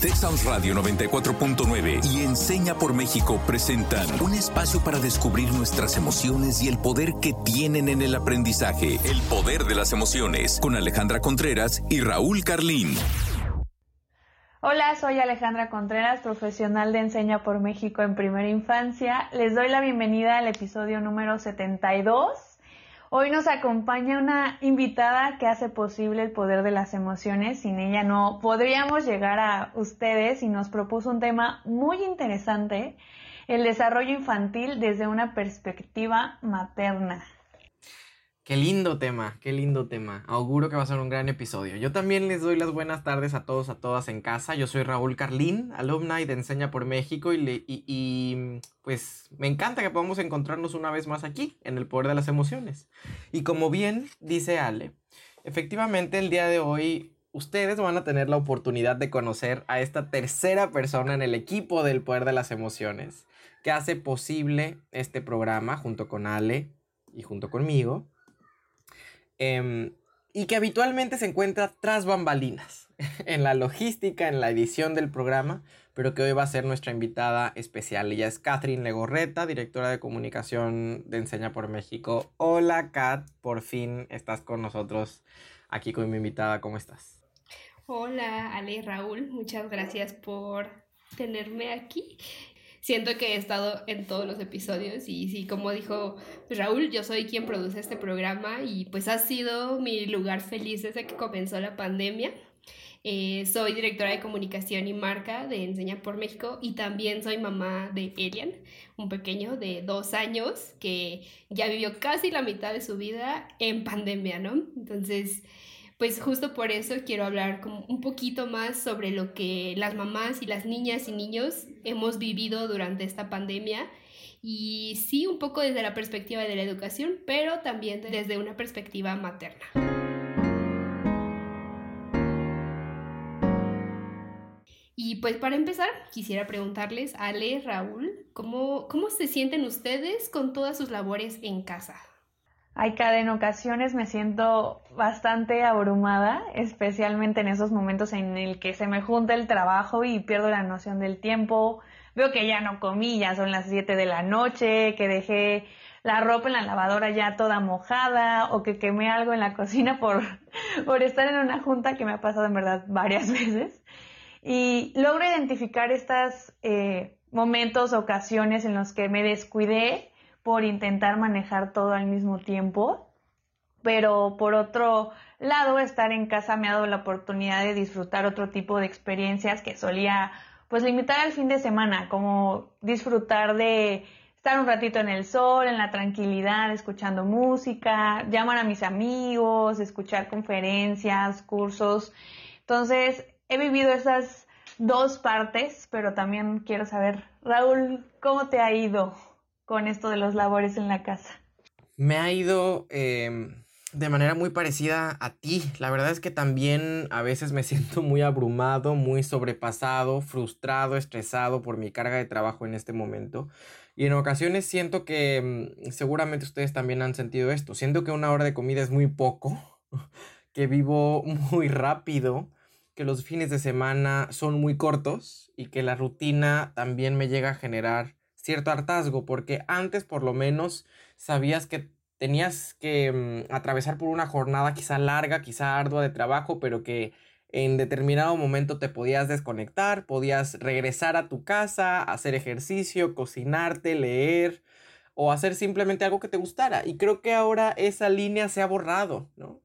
Texas Radio 94.9 y Enseña por México presentan un espacio para descubrir nuestras emociones y el poder que tienen en el aprendizaje. El poder de las emociones con Alejandra Contreras y Raúl Carlín. Hola, soy Alejandra Contreras, profesional de Enseña por México en primera infancia. Les doy la bienvenida al episodio número 72. Hoy nos acompaña una invitada que hace posible el poder de las emociones. Sin ella no podríamos llegar a ustedes y nos propuso un tema muy interesante, el desarrollo infantil desde una perspectiva materna. Qué lindo tema, qué lindo tema. Auguro que va a ser un gran episodio. Yo también les doy las buenas tardes a todos, a todas en casa. Yo soy Raúl Carlín, alumna de Enseña por México y, y, pues me encanta que podamos encontrarnos una vez más aquí, en el poder de las emociones. Y como bien dice Ale, efectivamente el día de hoy ustedes van a tener la oportunidad de conocer a esta tercera persona en el equipo del poder de las emociones que hace posible este programa junto con Ale y junto conmigo. Em, y que habitualmente se encuentra tras bambalinas, en la logística, en la edición del programa, pero que hoy va a ser nuestra invitada especial. Ella es Catherine Legorreta, directora de comunicación de Enseña por México. Hola, Kat, por fin estás con nosotros aquí con mi invitada. ¿Cómo estás? Hola, Ale y Raúl, muchas gracias por tenerme aquí siento que he estado en todos los episodios y sí, como dijo Raúl, yo soy quien produce este programa y pues ha sido mi lugar feliz desde que comenzó la pandemia. Eh, soy directora de comunicación y marca de Enseña por México y también soy mamá de Elian, un pequeño de dos años que ya vivió casi la mitad de su vida en pandemia, ¿no? Entonces, pues justo por eso quiero hablar como un poquito más sobre lo que las mamás y las niñas y niños hemos vivido durante esta pandemia y sí un poco desde la perspectiva de la educación, pero también desde una perspectiva materna. Y pues para empezar, quisiera preguntarles, Ale, Raúl, ¿cómo, cómo se sienten ustedes con todas sus labores en casa? Ay, cada en ocasiones me siento bastante abrumada, especialmente en esos momentos en el que se me junta el trabajo y pierdo la noción del tiempo. Veo que ya no comí, ya son las 7 de la noche, que dejé la ropa en la lavadora ya toda mojada o que quemé algo en la cocina por, por estar en una junta que me ha pasado en verdad varias veces. Y logro identificar estos eh, momentos, ocasiones en los que me descuidé por intentar manejar todo al mismo tiempo. Pero por otro lado, estar en casa me ha dado la oportunidad de disfrutar otro tipo de experiencias que solía pues limitar al fin de semana, como disfrutar de estar un ratito en el sol, en la tranquilidad, escuchando música, llamar a mis amigos, escuchar conferencias, cursos. Entonces, he vivido esas dos partes, pero también quiero saber, Raúl, ¿cómo te ha ido? Con esto de los labores en la casa? Me ha ido em, de manera muy parecida a ti. La verdad es que también a veces me siento muy abrumado, muy sobrepasado, frustrado, estresado por mi carga de trabajo en este momento. Y en ocasiones siento que em, seguramente ustedes también han sentido esto. Siento que una hora de comida es muy poco, que vivo muy rápido, que los fines de semana son muy cortos y que la rutina también me llega a generar cierto hartazgo, porque antes por lo menos sabías que tenías que mm, atravesar por una jornada quizá larga, quizá ardua de trabajo, pero que en determinado momento te podías desconectar, podías regresar a tu casa, hacer ejercicio, cocinarte, leer o hacer simplemente algo que te gustara. Y creo que ahora esa línea se ha borrado, ¿no?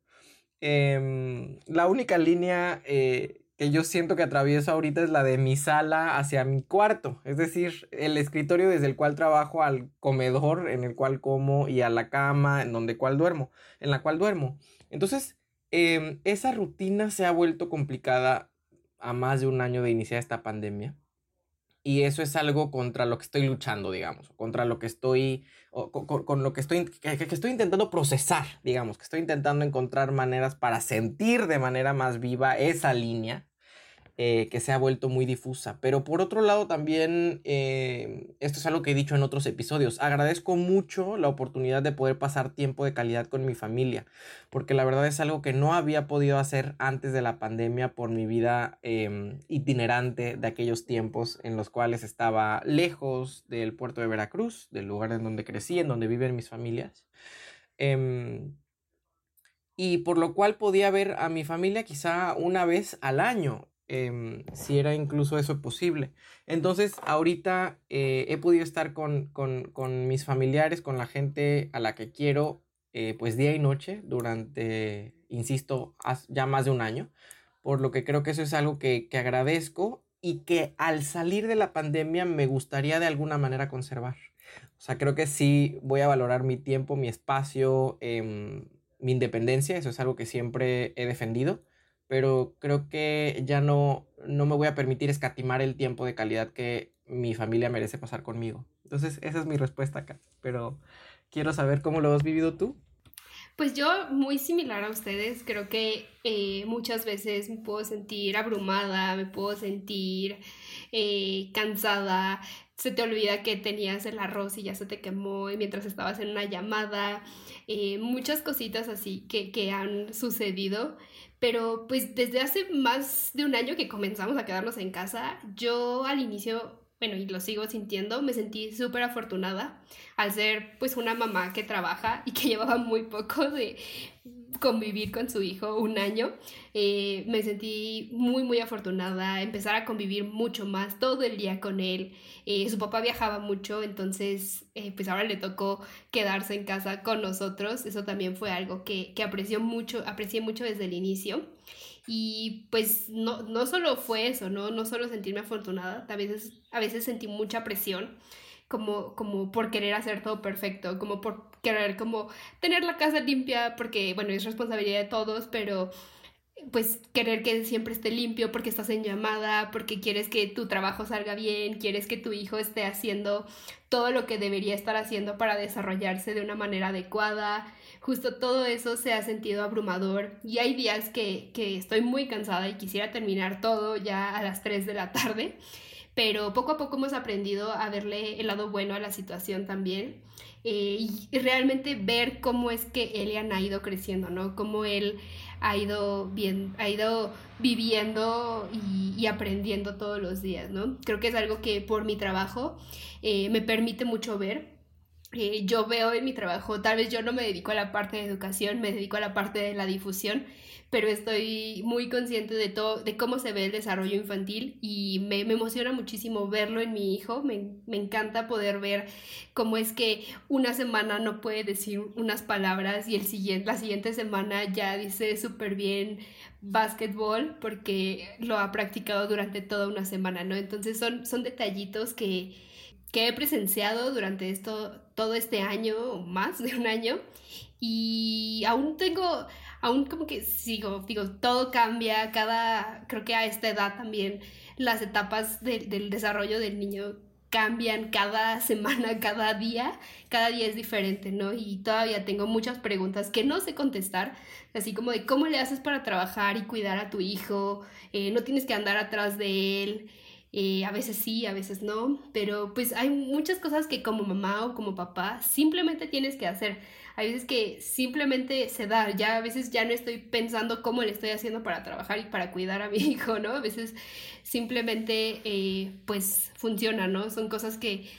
Em, la única línea eh, que yo siento que atravieso ahorita es la de mi sala hacia mi cuarto, es decir, el escritorio desde el cual trabajo al comedor en el cual como y a la cama en donde cual duermo, en la cual duermo. Entonces, em, esa rutina se ha vuelto complicada a más de un año de iniciar esta pandemia. Y eso es algo contra lo que estoy luchando, digamos, contra lo que estoy, con, lo que estoy, que estoy intentando procesar, digamos, que estoy intentando encontrar maneras para sentir de manera más viva esa línea eh, que se ha vuelto muy difusa. Pero por otro lado también, eh, esto es algo que he dicho en otros episodios, agradezco mucho la oportunidad de poder pasar tiempo de calidad con mi familia, porque la verdad es algo que no había podido hacer antes de la pandemia por mi vida em, itinerante de aquellos tiempos en los cuales estaba lejos del puerto de Veracruz, del lugar en donde crecí, en donde viven mis familias. Em, y por lo cual podía ver a mi familia quizá una vez al año. Em, si era incluso eso posible. Entonces, ahorita eh, he podido estar con, mis familiares, con la gente a la que quiero, eh, pues día y noche durante, insisto, ya más de un año, por lo que creo que eso es algo que, agradezco y que al salir de la pandemia me gustaría de alguna manera conservar. O sea, creo que sí voy a valorar mi tiempo, mi espacio, em, mi independencia, eso es algo que siempre he defendido pero creo que ya no, no me voy a permitir escatimar el tiempo de calidad que mi familia merece pasar conmigo. Entonces, esa es mi respuesta acá, pero quiero saber cómo lo has vivido tú. Pues yo, muy similar a ustedes, creo que eh, muchas veces me puedo sentir abrumada, me puedo sentir eh, cansada, se te olvida que tenías el arroz y ya se te quemó mientras estabas en una llamada, eh, muchas cositas así que, que han sucedido pero pues desde hace más de un año que comenzamos a quedarnos en casa, yo al inicio, bueno, y lo sigo sintiendo, me sentí súper afortunada al ser pues una mamá que trabaja y que llevaba muy poco de convivir con su hijo un año. Eh, me sentí muy, muy afortunada, empezar a convivir mucho más todo el día con él. Eh, su papá viajaba mucho, entonces eh, pues ahora le tocó quedarse en casa con nosotros. Eso también fue algo que, que apreció mucho, aprecié mucho desde el inicio. Y pues no, no solo fue eso, ¿no? No solo sentirme afortunada, a veces, a veces sentí mucha presión como, como por querer hacer todo perfecto, como por querer como tener la casa limpia, porque bueno, es responsabilidad de todos, pero pues querer que siempre esté limpio porque estás en llamada, porque quieres que tu trabajo salga bien, quieres que tu hijo esté haciendo todo lo que debería estar haciendo para desarrollarse de una manera adecuada. Justo todo eso se ha sentido abrumador y hay días que, que estoy muy cansada y quisiera terminar todo ya a las 3 de la tarde pero poco a poco hemos aprendido a verle el lado bueno a la situación también eh, y realmente ver cómo es que Elian ha ido creciendo, ¿no? Cómo él ha ido, bien, ha ido viviendo y, aprendiendo todos los días, ¿no? Creo que es algo que por mi trabajo eh, me permite mucho ver. Eh, yo veo en mi trabajo, tal vez yo no me dedico a la parte de educación, me dedico a la parte de la difusión, pero estoy muy consciente de todo, de cómo se ve el desarrollo infantil y me, emociona muchísimo verlo en mi hijo. Me, encanta poder ver cómo es que una semana no puede decir unas palabras y el siguiente, la siguiente semana ya dice súper bien básquetbol porque lo ha practicado durante toda una semana, ¿no? Entonces son, son detallitos que, que he presenciado durante esto, todo este año más de un año y aún tengo aún como que sigo, digo, todo cambia, cada, creo que a esta edad también las etapas del desarrollo del niño cambian cada semana, cada día, cada día es diferente, ¿no? Y todavía tengo muchas preguntas que no sé contestar, así como de cómo le haces para trabajar y cuidar a tu hijo, eh, no tienes que andar atrás de él. Eh, a veces sí, a veces no, pero pues hay muchas cosas que como mamá o como papá simplemente tienes que hacer hay veces que simplemente se da, ya a veces ya no estoy pensando cómo le estoy haciendo para trabajar y para cuidar a mi hijo, ¿no? A veces simplemente eh, pues funciona, ¿no? Son cosas que,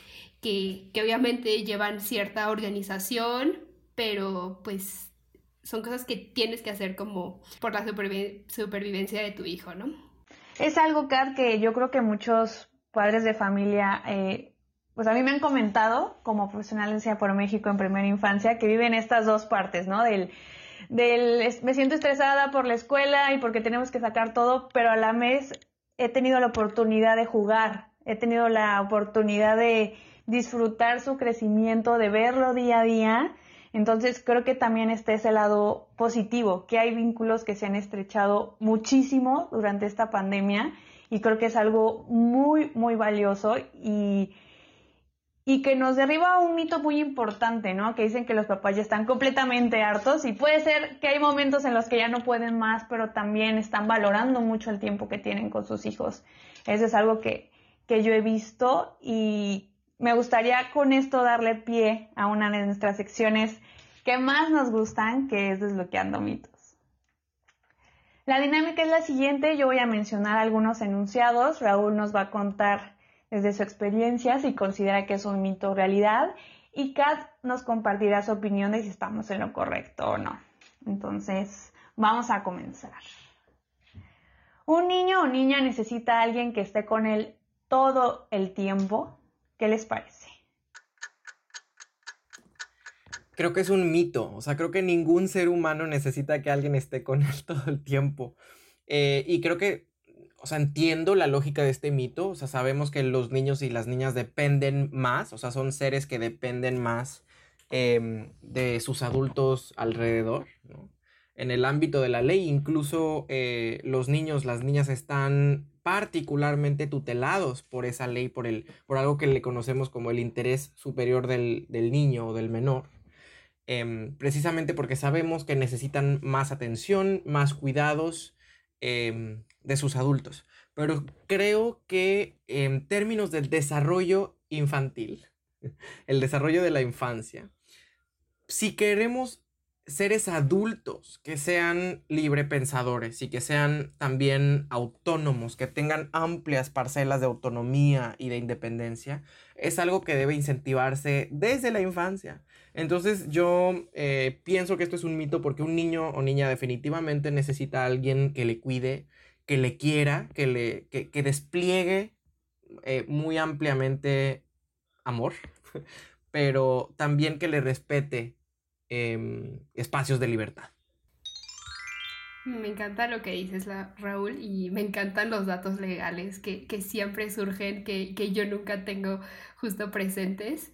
que, que obviamente llevan cierta organización, pero pues son cosas que tienes que hacer como por la supervivencia de tu hijo, ¿no? Es algo, Kat, que yo creo que muchos padres de familia eh, pues a mí me han comentado como profesional en por México en primera infancia que viven estas dos partes, ¿no? Del, del me siento estresada por la escuela y porque tenemos que sacar todo, pero a la vez he tenido la oportunidad de jugar, he tenido la oportunidad de disfrutar su crecimiento, de verlo día a día. Entonces creo que también está ese lado positivo, que hay vínculos que se han estrechado muchísimo durante esta pandemia y creo que es algo muy, muy valioso y y que nos derriba un mito muy importante, ¿no? Que dicen que los papás ya están completamente hartos y puede ser que hay momentos en los que ya no pueden más, pero también están valorando mucho el tiempo que tienen con sus hijos. Eso es algo que, que yo he visto y me gustaría con esto darle pie a una de nuestras secciones que más nos gustan, que es desbloqueando mitos. La dinámica es la siguiente, yo voy a mencionar algunos enunciados, Raúl nos va a contar desde su experiencia si considera que es un mito o realidad y Kat nos compartirá su opinión de si estamos en lo correcto o no. Entonces, vamos a comenzar. Un niño o niña necesita a alguien que esté con él todo el tiempo. ¿Qué les parece? Creo que es un mito, o sea, creo que ningún ser humano necesita que alguien esté con él todo el tiempo. Eh, y creo que o sea, entiendo la lógica de este mito, o sea, sabemos que los niños y las niñas dependen más, o sea, son seres que dependen más em, de sus adultos alrededor, ¿no? En el ámbito de la ley, incluso eh, los niños, las niñas están particularmente tutelados por esa ley, por, el, por algo que le conocemos como el interés superior del, niño o del menor. Em, precisamente porque sabemos que necesitan más atención, más cuidados, em, de sus adultos. Pero creo que en términos del desarrollo infantil, el desarrollo de la infancia, si queremos seres adultos que sean libre pensadores y que sean también autónomos, que tengan amplias parcelas de autonomía y de independencia, es algo que debe incentivarse desde la infancia. Entonces yo eh, pienso que esto es un mito porque un niño o niña definitivamente necesita a alguien que le cuide, que le quiera, que, le, que, despliegue eh, muy ampliamente amor, pero también que le respete em, espacios de libertad. Me encanta lo que dices, Raúl, y me encantan los datos legales que, siempre surgen, que, yo nunca tengo justo presentes,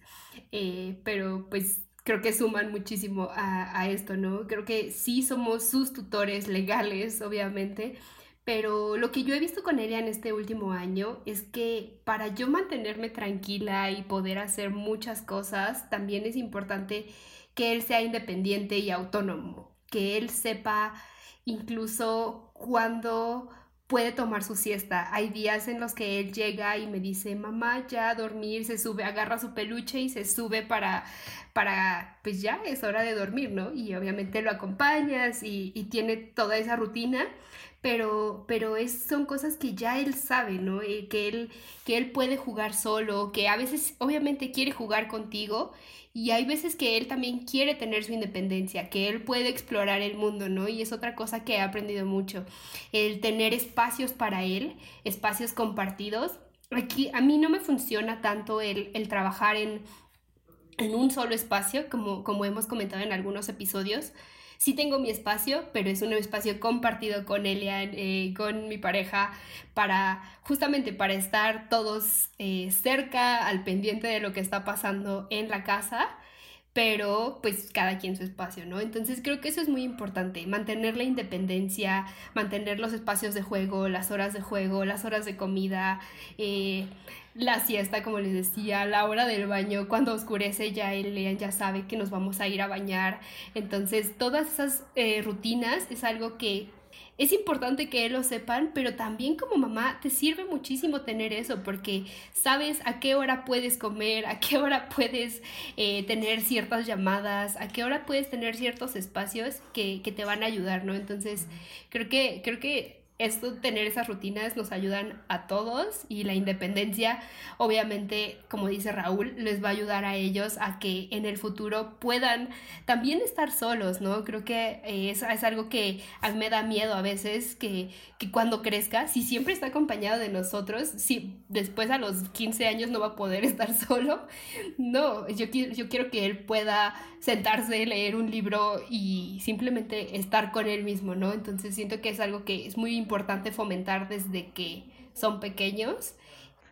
eh, pero pues creo que suman muchísimo a, esto, ¿no? Creo que sí somos sus tutores legales, obviamente, pero lo que yo he visto con ella en este último año es que para yo mantenerme tranquila y poder hacer muchas cosas, también es importante que él sea independiente y autónomo, que él sepa incluso cuando puede tomar su siesta. Hay días en los que él llega y me dice, mamá, ya a dormir, se sube, agarra su peluche y se sube para, para, pues ya es hora de dormir, ¿no? Y obviamente lo acompañas y, y tiene toda esa rutina pero, pero es, son cosas que ya él sabe, ¿no? Eh, que, él, que él puede jugar solo, que a veces obviamente quiere jugar contigo y hay veces que él también quiere tener su independencia, que él puede explorar el mundo, ¿no? Y es otra cosa que he aprendido mucho, el tener espacios para él, espacios compartidos. Aquí a mí no me funciona tanto el, el trabajar en, en un solo espacio, como, como hemos comentado en algunos episodios, sí tengo mi espacio, pero es un espacio compartido con Elian, eh, con mi pareja, para justamente para estar todos eh, cerca, al pendiente de lo que está pasando en la casa pero pues cada quien su espacio, ¿no? Entonces creo que eso es muy importante, mantener la independencia, mantener los espacios de juego, las horas de juego, las horas de comida, eh, la siesta, como les decía, la hora del baño, cuando oscurece ya él ya sabe que nos vamos a ir a bañar. Entonces, todas esas eh, rutinas es algo que es importante que lo sepan, pero también como mamá te sirve muchísimo tener eso porque sabes a qué hora puedes comer, a qué hora puedes eh, tener ciertas llamadas, a qué hora puedes tener ciertos espacios que, que te van a ayudar, ¿no? Entonces, creo que, creo que esto, tener esas rutinas nos ayudan a todos y la independencia, obviamente, como dice Raúl, les va a ayudar a ellos a que en el futuro puedan también estar solos, ¿no? Creo que eh, es, es algo que me da miedo a veces, que, que, cuando crezca, si siempre está acompañado de nosotros, si después a los 15 años no va a poder estar solo, no, yo, yo quiero que él pueda sentarse, leer un libro y simplemente estar con él mismo, ¿no? Entonces siento que es algo que es muy fomentar desde que son pequeños.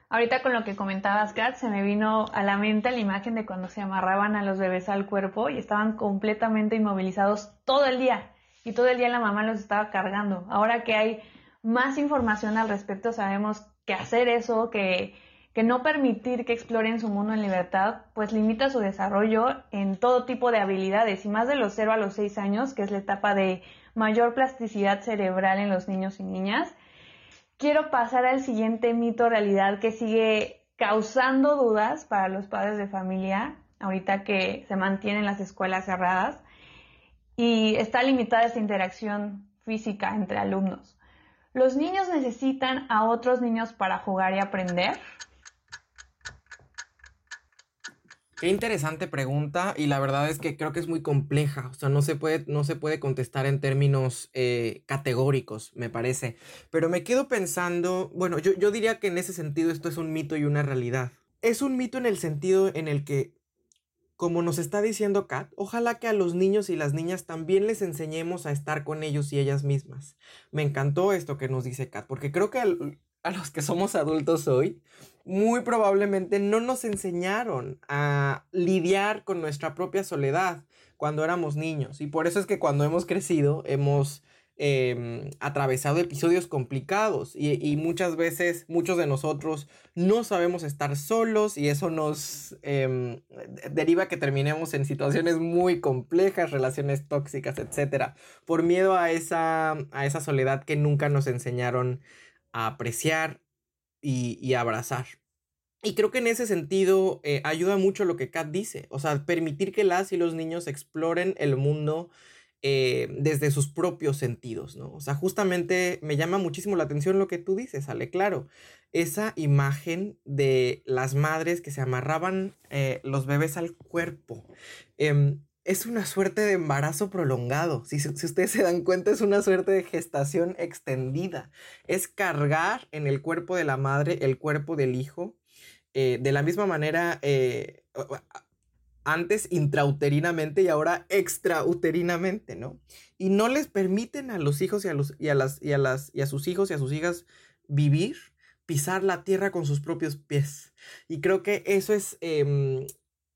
Ahorita con lo que comentabas, Kat, se me vino a la mente la imagen de cuando se amarraban a los bebés al cuerpo y estaban completamente inmovilizados todo el día. Y todo el día la mamá los estaba cargando. Ahora que hay más información al respecto, sabemos que hacer eso, que que no permitir que exploren su mundo en libertad, pues limita su desarrollo en todo tipo de habilidades y más de los 0 a los 6 años, que es la etapa de mayor plasticidad cerebral en los niños y niñas. Quiero pasar al siguiente mito realidad que sigue causando dudas para los padres de familia, ahorita que se mantienen las escuelas cerradas y está limitada esta interacción física entre alumnos. ¿Los niños necesitan a otros niños para jugar y aprender? Qué interesante pregunta y la verdad es que creo que es muy compleja, o sea, no se puede, no se puede contestar en términos eh, categóricos, me parece, pero me quedo pensando, bueno, yo, yo diría que en ese sentido esto es un mito y una realidad. Es un mito en el sentido en el que, como nos está diciendo Kat, ojalá que a los niños y las niñas también les enseñemos a estar con ellos y ellas mismas. Me encantó esto que nos dice Kat, porque creo que a los que somos adultos hoy, muy probablemente no nos enseñaron a lidiar con nuestra propia soledad cuando éramos niños. Y por eso es que cuando hemos crecido hemos em, atravesado episodios complicados y, muchas veces muchos de nosotros no sabemos estar solos y eso nos em, deriva que terminemos en situaciones muy complejas, relaciones tóxicas, etc. Por miedo a esa, a esa soledad que nunca nos enseñaron a apreciar y, abrazar. Y creo que en ese sentido eh, ayuda mucho lo que Kat dice, o sea, permitir que las y los niños exploren el mundo eh, desde sus propios sentidos, ¿no? O sea, justamente me llama muchísimo la atención lo que tú dices, Ale, claro, esa imagen de las madres que se amarraban eh, los bebés al cuerpo. Em, es una suerte de embarazo prolongado. Si, ustedes se dan cuenta, es una suerte de gestación extendida. Es cargar en el cuerpo de la madre el cuerpo del hijo. Eh, de la misma manera, eh, antes intrauterinamente y ahora extrauterinamente, ¿no? Y no les permiten a los hijos y a, los, y a, las, y a, las, y a sus hijos y a sus hijas vivir, pisar la tierra con sus propios pies. Y creo que eso es em,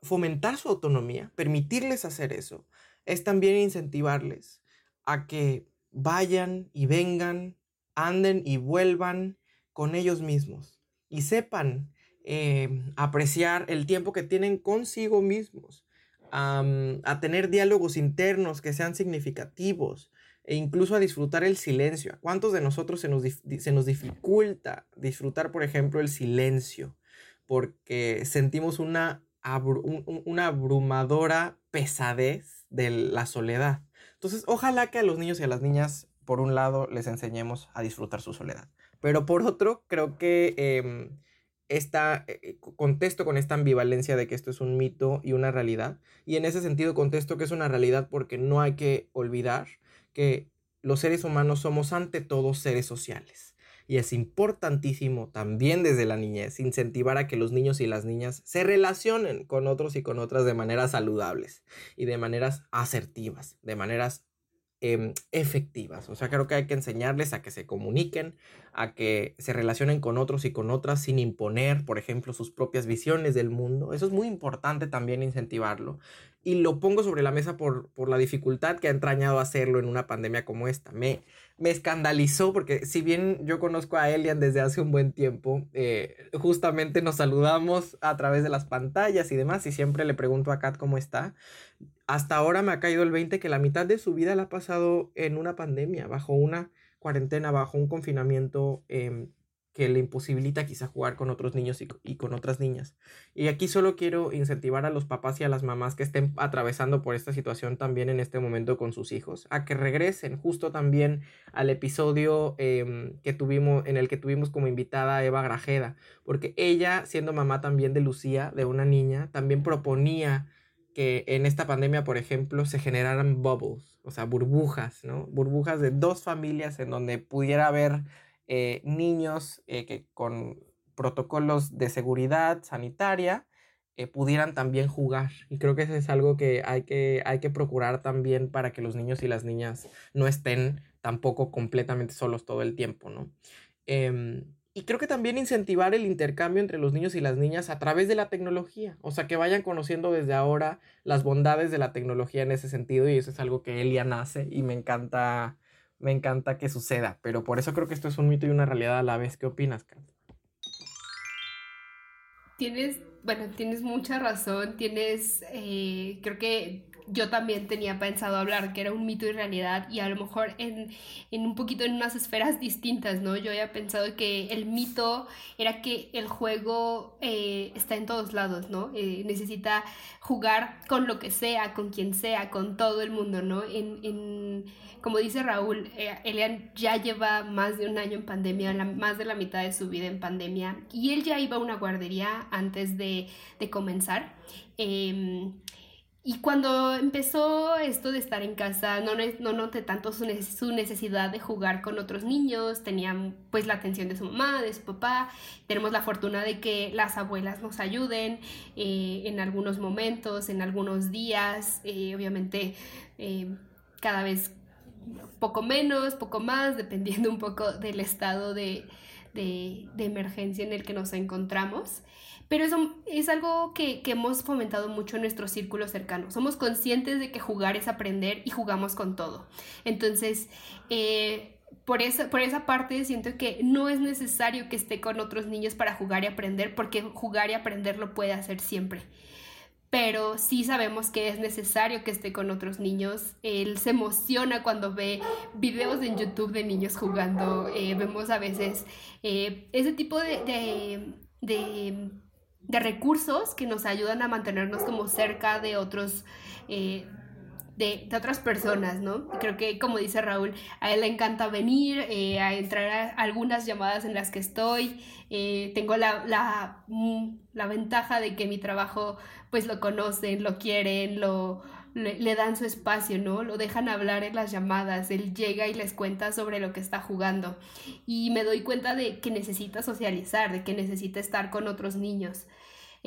fomentar su autonomía, permitirles hacer eso, es también incentivarles a que vayan y vengan, anden y vuelvan con ellos mismos y sepan eh, apreciar el tiempo que tienen consigo mismos, a tener diálogos internos que sean significativos e incluso a disfrutar el silencio. ¿A cuántos de nosotros se nos, se nos dificulta disfrutar, por ejemplo, el silencio? Porque sentimos una una abrumadora pesadez de la soledad. Entonces, ojalá que a los niños y a las niñas, por un lado, les enseñemos a disfrutar su soledad. Pero por otro, creo que eh, esta, eh, contesto con esta ambivalencia de que esto es un mito y una realidad. Y en ese sentido contesto que es una realidad porque no hay que olvidar que los seres humanos somos ante todo seres sociales y es importantísimo también desde la niñez incentivar a que los niños y las niñas se relacionen con otros y con otras de maneras saludables y de maneras asertivas, de maneras em, efectivas. O sea, creo que hay que enseñarles a que se comuniquen, a que se relacionen con otros y con otras sin imponer, por ejemplo, sus propias visiones del mundo. Eso es muy importante también incentivarlo. Y lo pongo sobre la mesa por, por la dificultad que ha entrañado hacerlo en una pandemia como esta. Me, me escandalizó porque si bien yo conozco a Elian desde hace un buen tiempo, eh, justamente nos saludamos a través de las pantallas y demás y siempre le pregunto a Kat cómo está. Hasta ahora me ha caído el 20 que la mitad de su vida la ha pasado en una pandemia, bajo una cuarentena, bajo un confinamiento em, que le imposibilita quizá jugar con otros niños y, con otras niñas. Y aquí solo quiero incentivar a los papás y a las mamás que estén atravesando por esta situación también en este momento con sus hijos, a que regresen justo también al episodio em, que tuvimos, en el que tuvimos como invitada a Eva Grajeda, porque ella, siendo mamá también de Lucía, de una niña, también proponía que en esta pandemia, por ejemplo, se generaran bubbles, o sea, burbujas, ¿no? Burbujas de dos familias en donde pudiera haber eh, niños eh, que con protocolos de seguridad sanitaria eh, pudieran también jugar. Y creo que eso es algo que hay, que hay que procurar también para que los niños y las niñas no estén tampoco completamente solos todo el tiempo, ¿no? Em, y creo que también incentivar el intercambio entre los niños y las niñas a través de la tecnología. O sea, que vayan conociendo desde ahora las bondades de la tecnología en ese sentido. Y eso es algo que Elia nace y me encanta me encanta que suceda, pero por eso creo que esto es un mito y una realidad a la vez. ¿Qué opinas, Kat? tienes, bueno, tienes mucha razón, tienes, eh, creo que yo también tenía pensado hablar que era un mito y realidad y a lo mejor en, un poquito en unas esferas distintas, ¿no? Yo había pensado que el mito era que el juego eh, está en todos lados, ¿no? Eh, necesita jugar con lo que sea, con quien sea, con todo el mundo, ¿no? En, en como dice Raúl, eh, Elian ya lleva más de un año en pandemia, más de la mitad de su vida en pandemia, y él ya iba a una guardería antes de, comenzar. Y cuando empezó esto de estar en casa, no, no noté tanto su, necesidad de jugar con otros niños, tenían pues la atención de su mamá, de su papá, tenemos la fortuna de que las abuelas nos ayuden eh, en algunos momentos, en algunos días, eh, obviamente cada vez poco menos, poco más, dependiendo un poco del estado de, emergencia en el que nos encontramos. Pero eso es algo que, hemos fomentado mucho en nuestro círculo cercano. Somos conscientes de que jugar es aprender y jugamos con todo. Entonces, eh, por, esa, por esa parte siento que no es necesario que esté con otros niños para jugar y aprender, porque jugar y aprender lo puede hacer siempre pero sí sabemos que es necesario que esté con otros niños. Él se emociona cuando ve videos en YouTube de niños jugando. Eh, vemos a veces eh, ese tipo de, de, recursos que nos ayudan a mantenernos como cerca de otros. Eh, de, otras personas, ¿no? Creo que, como dice Raúl, a él le encanta venir, a entrar a algunas llamadas en las que estoy. tengo la, la, mm, la, ventaja de que mi trabajo pues lo conocen, lo quieren, lo, le, dan su espacio, ¿no? Lo dejan hablar en las llamadas, él llega y les cuenta sobre lo que está jugando. Y me doy cuenta de que necesita socializar, de que necesita estar con otros niños.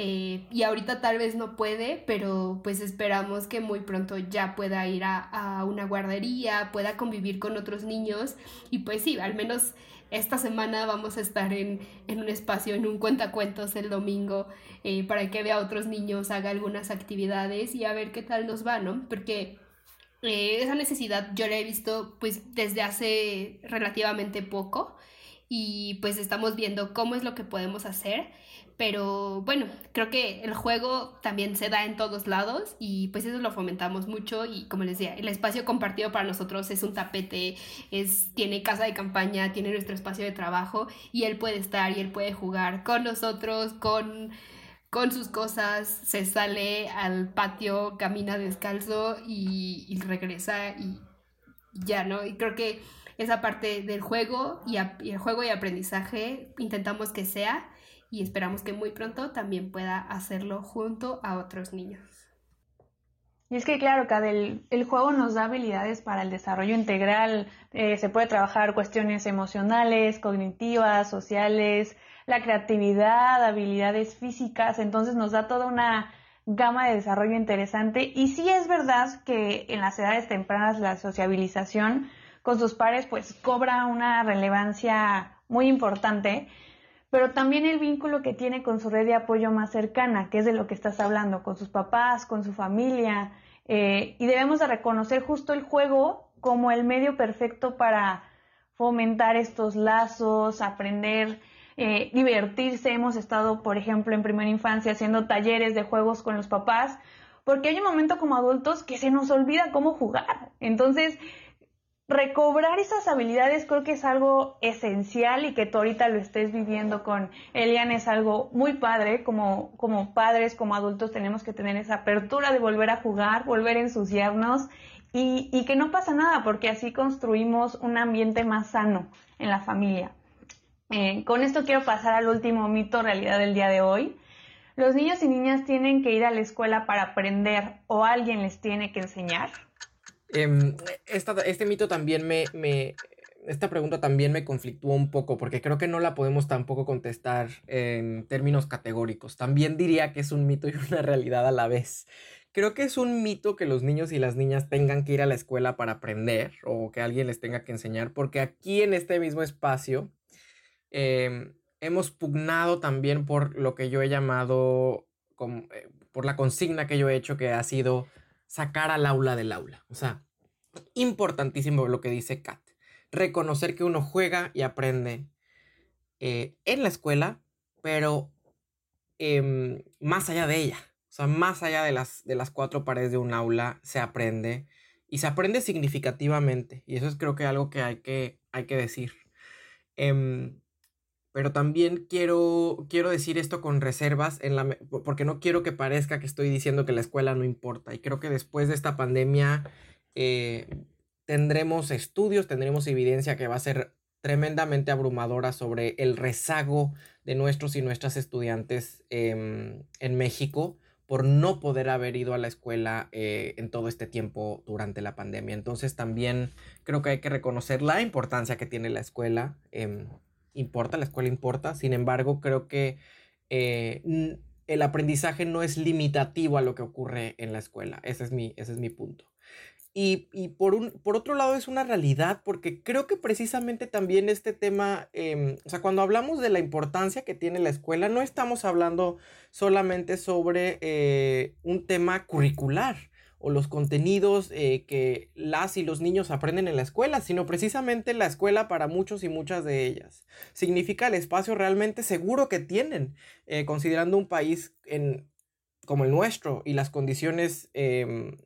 Eh, y ahorita tal vez no puede, pero pues esperamos que muy pronto ya pueda ir a, una guardería, pueda convivir con otros niños y pues sí, al menos esta semana vamos a estar en, un espacio, en un cuentacuentos el domingo, eh, para que vea a otros niños, haga algunas actividades y a ver qué tal nos va, ¿no? Porque eh, esa necesidad yo la he visto pues desde hace relativamente poco y pues estamos viendo cómo es lo que podemos hacer pero bueno, creo que el juego también se da en todos lados y pues eso lo fomentamos mucho y como les decía, el espacio compartido para nosotros es un tapete, es, tiene casa de campaña, tiene nuestro espacio de trabajo y él puede estar y él puede jugar con nosotros, con, con sus cosas, se sale al patio, camina descalzo y, regresa y ya, ¿no? Y creo que esa parte del juego y, el juego y aprendizaje intentamos que sea y esperamos que muy pronto también pueda hacerlo junto a otros niños. Y es que claro, cada el, juego nos da habilidades para el desarrollo integral, eh, se puede trabajar cuestiones emocionales, cognitivas, sociales, la creatividad, habilidades físicas, entonces nos da toda una gama de desarrollo interesante y sí es verdad que en las edades tempranas la sociabilización con sus pares pues cobra una relevancia muy importante pero también el vínculo que tiene con su red de apoyo más cercana, que es de lo que estás hablando, con sus papás, con su familia, eh, y debemos de reconocer justo el juego como el medio perfecto para fomentar estos lazos, aprender, eh, divertirse. Hemos estado, por ejemplo, en primera infancia haciendo talleres de juegos con los papás, porque hay un momento como adultos que se nos olvida cómo jugar. Entonces, recobrar esas habilidades creo que es algo esencial y que tú ahorita lo estés viviendo con Elian es algo muy padre. Como, como padres, como adultos tenemos que tener esa apertura de volver a jugar, volver a ensuciarnos y, y que no pasa nada porque así construimos un ambiente más sano en la familia. Eh, con esto quiero pasar al último mito realidad del día de hoy. Los niños y niñas tienen que ir a la escuela para aprender o alguien les tiene que enseñar. Em, este mito también me, Esta pregunta también me conflictúa un poco porque creo que no la podemos tampoco contestar en términos categóricos. También diría que es un mito y una realidad a la vez. Creo que es un mito que los niños y las niñas tengan que ir a la escuela para aprender o que alguien les tenga que enseñar porque aquí en este mismo espacio em, hemos pugnado también por lo que yo he llamado, eh, por la consigna que yo he hecho que ha sido sacar al aula del aula. O sea, importantísimo lo que dice Kat. Reconocer que uno juega y aprende eh, en la escuela, pero em, más allá de ella. O sea, más allá de las, de las cuatro paredes de un aula se aprende y se aprende significativamente. Y eso es creo que algo que hay que, hay que decir. Em, pero también quiero, quiero decir esto con reservas, en la, porque no quiero que parezca que estoy diciendo que la escuela no importa. Y creo que después de esta pandemia eh, tendremos estudios, tendremos evidencia que va a ser tremendamente abrumadora sobre el rezago de nuestros y nuestras estudiantes em, en México por no poder haber ido a la escuela eh, en todo este tiempo durante la pandemia. Entonces también creo que hay que reconocer la importancia que tiene la escuela. Importa, la escuela importa. Sin embargo, creo que eh, el aprendizaje no es limitativo a lo que ocurre en la escuela. Ese es mi, ese es mi punto. Y, por, un, por otro lado es una realidad porque creo que precisamente también este tema, em, o sea, cuando hablamos de la importancia que tiene la escuela, no estamos hablando solamente sobre eh, un tema curricular o los contenidos eh, que las y los niños aprenden en la escuela, sino precisamente la escuela para muchos y muchas de ellas. Significa el espacio realmente seguro que tienen, eh, considerando un país en, como el nuestro y las condiciones em,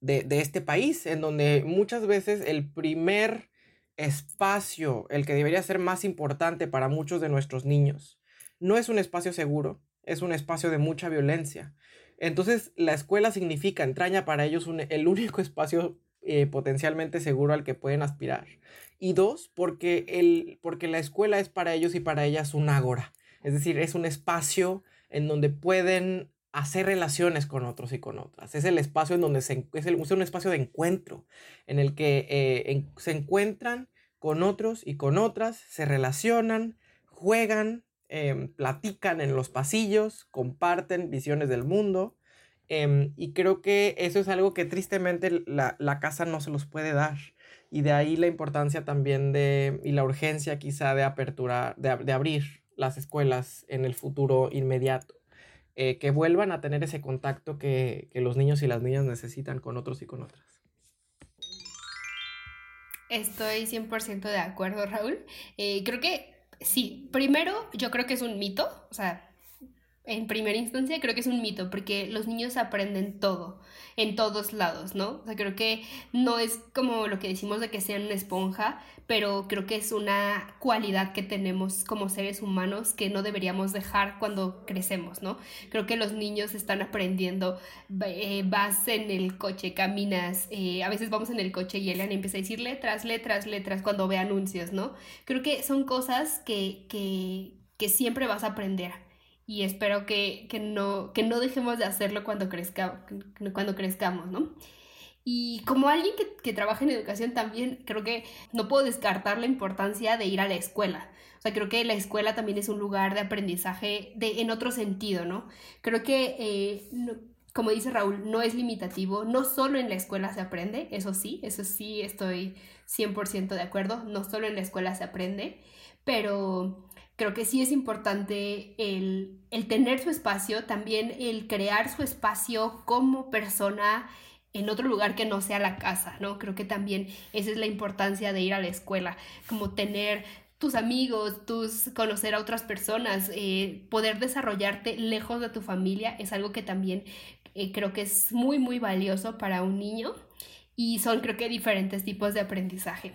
de, este país, en donde muchas veces el primer espacio, el que debería ser más importante para muchos de nuestros niños, no es un espacio seguro, es un espacio de mucha violencia. Entonces, la escuela significa, entraña para ellos el único espacio eh, potencialmente seguro al que pueden aspirar. Y dos, porque, el, porque la escuela es para ellos y para ellas un ágora. Es decir, es un espacio en donde pueden hacer relaciones con otros y con otras. Es el espacio en donde se, es, el, un espacio de encuentro, en el que eh, se encuentran con otros y con otras, se relacionan, juegan, em, platican en los pasillos, comparten visiones del mundo. Em, y creo que eso es algo que tristemente la, la, casa no se los puede dar. Y de ahí la importancia también de, y la urgencia quizá de apertura, de, de abrir las escuelas en el futuro inmediato. Eh, que vuelvan a tener ese contacto que, los niños y las niñas necesitan con otros y con otras. Estoy 100% de acuerdo, Raúl. Eh, creo que sí, primero yo creo que es un mito, o sea, en primera instancia creo que es un mito, porque los niños aprenden todo, en todos lados, ¿no? O sea, creo que no es como lo que decimos de que sean una esponja, pero creo que es una cualidad que tenemos como seres humanos que no deberíamos dejar cuando crecemos, ¿no? Creo que los niños están aprendiendo, eh, vas en el coche, caminas, eh, a veces vamos en el coche y Elian empieza a decir letras, letras, letras cuando ve anuncios, ¿no? Creo que son cosas que, que, que siempre vas a aprender y espero que, no, que no dejemos de hacerlo cuando, crezca, cuando crezcamos, ¿no? Y como alguien que, trabaja en educación también, creo que no puedo descartar la importancia de ir a la escuela. O sea, creo que la escuela también es un lugar de aprendizaje de, en otro sentido, ¿no? Creo que, eh, como dice Raúl, no es limitativo, no solo en la escuela se aprende, eso sí, eso sí estoy 100% de acuerdo, no solo en la escuela se aprende, pero creo que sí es importante el, tener su espacio, también el crear su espacio como persona en otro lugar que no sea la casa, ¿no? Creo que también esa es la importancia de ir a la escuela, como tener tus amigos, tus conocer a otras personas, eh, poder desarrollarte lejos de tu familia es algo que también eh, creo que es muy muy valioso para un niño y son creo que diferentes tipos de aprendizaje.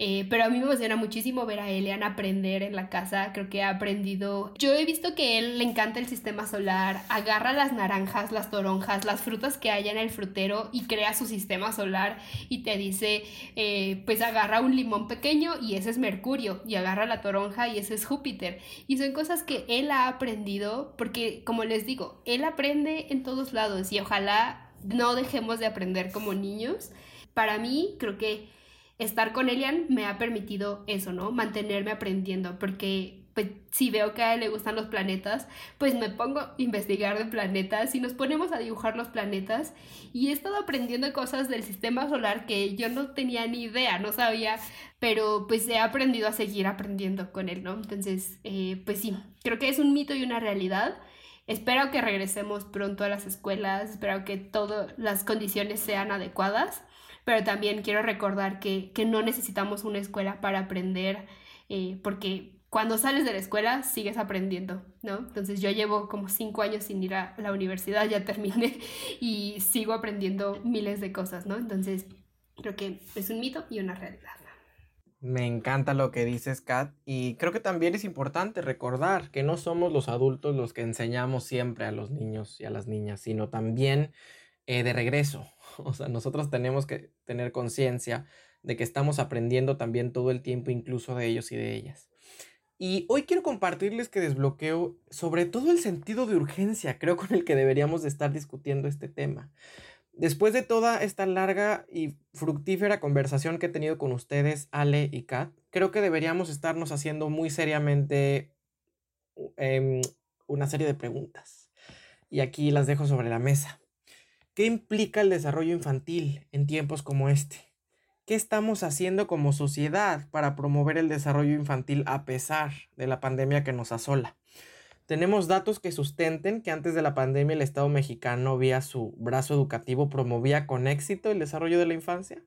Eh, pero a mí me emociona muchísimo ver a Elian aprender en la casa. Creo que ha aprendido. Yo he visto que él le encanta el sistema solar, agarra las naranjas, las toronjas, las frutas que haya en el frutero y crea su sistema solar y te dice, eh, pues agarra un limón pequeño y ese es Mercurio, y agarra la toronja y ese es Júpiter. Y son cosas que él ha aprendido porque, como les digo, él aprende en todos lados y ojalá no dejemos de aprender como niños. Para mí, creo que estar con Elian me ha permitido eso, ¿no? Mantenerme aprendiendo, porque pues, si veo que a él le gustan los planetas, pues me pongo a investigar de planetas y nos ponemos a dibujar los planetas y he estado aprendiendo cosas del sistema solar que yo no tenía ni idea, no sabía, pero pues he aprendido a seguir aprendiendo con él, ¿no? Entonces, eh, pues sí, creo que es un mito y una realidad. Espero que regresemos pronto a las escuelas, espero que todas las condiciones sean adecuadas pero también quiero recordar que, no necesitamos una escuela para aprender, eh, porque cuando sales de la escuela sigues aprendiendo, ¿no? Entonces yo llevo como cinco años sin ir a la universidad, ya terminé y sigo aprendiendo miles de cosas, ¿no? Entonces creo que es un mito y una realidad. Me encanta lo que dices, Kat, y creo que también es importante recordar que no somos los adultos los que enseñamos siempre a los niños y a las niñas, sino también eh, de regreso. O sea, nosotros tenemos que tener conciencia de que estamos aprendiendo también todo el tiempo, incluso de ellos y de ellas. Y hoy quiero compartirles que desbloqueo sobre todo el sentido de urgencia, creo, con el que deberíamos de estar discutiendo este tema. Después de toda esta larga y fructífera conversación que he tenido con ustedes, Ale y Kat, creo que deberíamos estarnos haciendo muy seriamente em, una serie de preguntas. Y aquí las dejo sobre la mesa. ¿Qué implica el desarrollo infantil en tiempos como este? ¿Qué estamos haciendo como sociedad para promover el desarrollo infantil a pesar de la pandemia que nos asola? Tenemos datos que sustenten que antes de la pandemia el Estado mexicano, vía su brazo educativo, promovía con éxito el desarrollo de la infancia.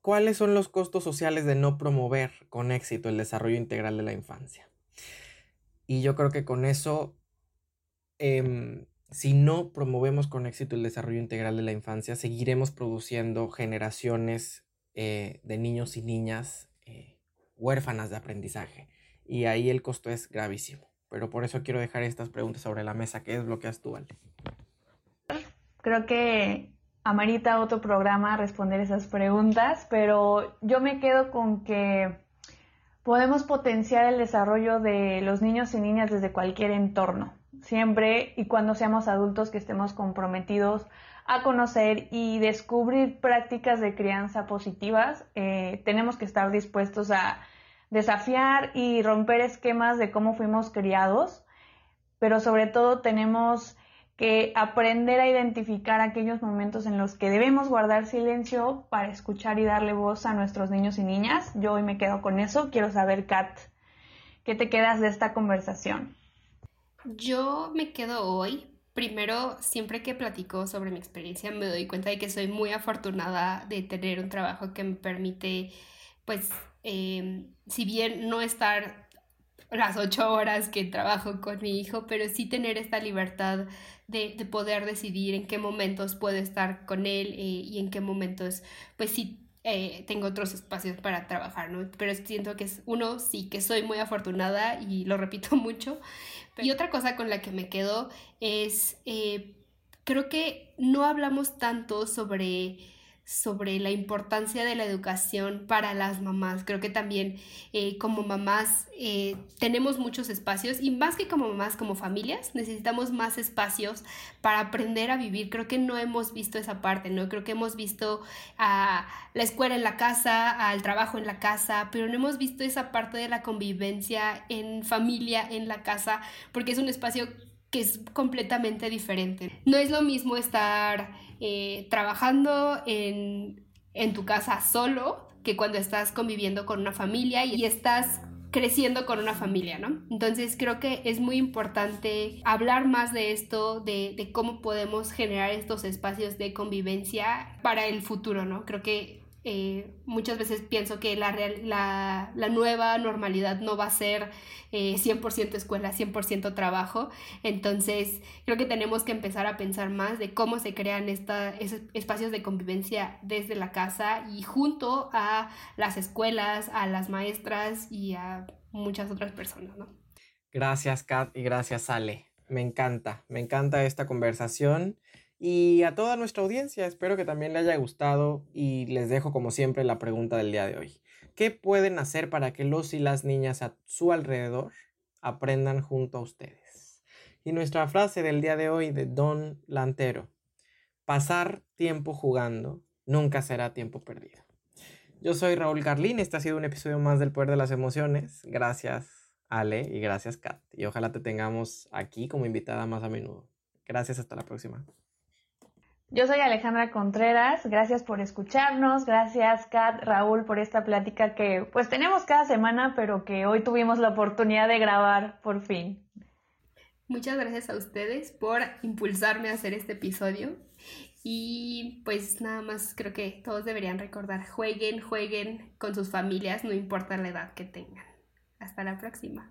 ¿Cuáles son los costos sociales de no promover con éxito el desarrollo integral de la infancia? Y yo creo que con eso eh, si no promovemos con éxito el desarrollo integral de la infancia, seguiremos produciendo generaciones eh, de niños y niñas eh, huérfanas de aprendizaje. Y ahí el costo es gravísimo. Pero por eso quiero dejar estas preguntas sobre la mesa. ¿Qué desbloqueas tú, Ale? Creo que amerita otro programa responder esas preguntas, pero yo me quedo con que podemos potenciar el desarrollo de los niños y niñas desde cualquier entorno siempre y cuando seamos adultos que estemos comprometidos a conocer y descubrir prácticas de crianza positivas, eh, tenemos que estar dispuestos a desafiar y romper esquemas de cómo fuimos criados, pero sobre todo tenemos que aprender a identificar aquellos momentos en los que debemos guardar silencio para escuchar y darle voz a nuestros niños y niñas. Yo hoy me quedo con eso. Quiero saber, Kat, ¿qué te quedas de esta conversación? Yo me quedo hoy. Primero, siempre que platico sobre mi experiencia, me doy cuenta de que soy muy afortunada de tener un trabajo que me permite, pues, em, si bien no estar las ocho horas que trabajo con mi hijo, pero sí tener esta libertad de, poder decidir en qué momentos puedo estar con él eh, y en qué momentos, pues sí eh, tengo otros espacios para trabajar, ¿no? Pero siento que es uno, sí, que soy muy afortunada y lo repito mucho. Y otra cosa con la que me quedo es, eh, creo que no hablamos tanto sobre sobre la importancia de la educación para las mamás. Creo que también eh, como mamás eh, tenemos muchos espacios y más que como mamás, como familias, necesitamos más espacios para aprender a vivir. Creo que no hemos visto esa parte, ¿no? Creo que hemos visto a la escuela en la casa, al trabajo en la casa, pero no hemos visto esa parte de la convivencia en familia, en la casa, porque es un espacio que es completamente diferente. No es lo mismo estar eh, trabajando en, tu casa solo que cuando estás conviviendo con una familia y estás creciendo con una familia, ¿no? Entonces creo que es muy importante hablar más de esto, de, de cómo podemos generar estos espacios de convivencia para el futuro, ¿no? Creo que eh, muchas veces pienso que la, la, la, nueva normalidad no va a ser 100% eh, escuela, 100% trabajo. Entonces, creo que tenemos que empezar a pensar más de cómo se crean esta, esos espacios de convivencia desde la casa y junto a las escuelas, a las maestras y a muchas otras personas. Gracias, Kat, y gracias, Ale. Me encanta, me encanta esta conversación. Y a toda nuestra audiencia, espero que también le haya gustado y les dejo como siempre la pregunta del día de hoy. ¿Qué pueden hacer para que los y las niñas a su alrededor aprendan junto a ustedes? Y nuestra frase del día de hoy de Don Lantero, pasar tiempo jugando nunca será tiempo perdido. Yo soy Raúl Carlín, este ha sido un episodio más del Poder de las Emociones. Gracias Ale y gracias Kat. Y ojalá te tengamos aquí como invitada más a menudo. Gracias, hasta la próxima. Yo soy Alejandra Contreras, gracias por escucharnos, gracias Kat, Raúl por esta plática que pues tenemos cada semana, pero que hoy tuvimos la oportunidad de grabar por fin. Muchas gracias a ustedes por impulsarme a hacer este episodio y pues nada más creo que todos deberían recordar, jueguen, jueguen con sus familias, no importa la edad que tengan. Hasta la próxima.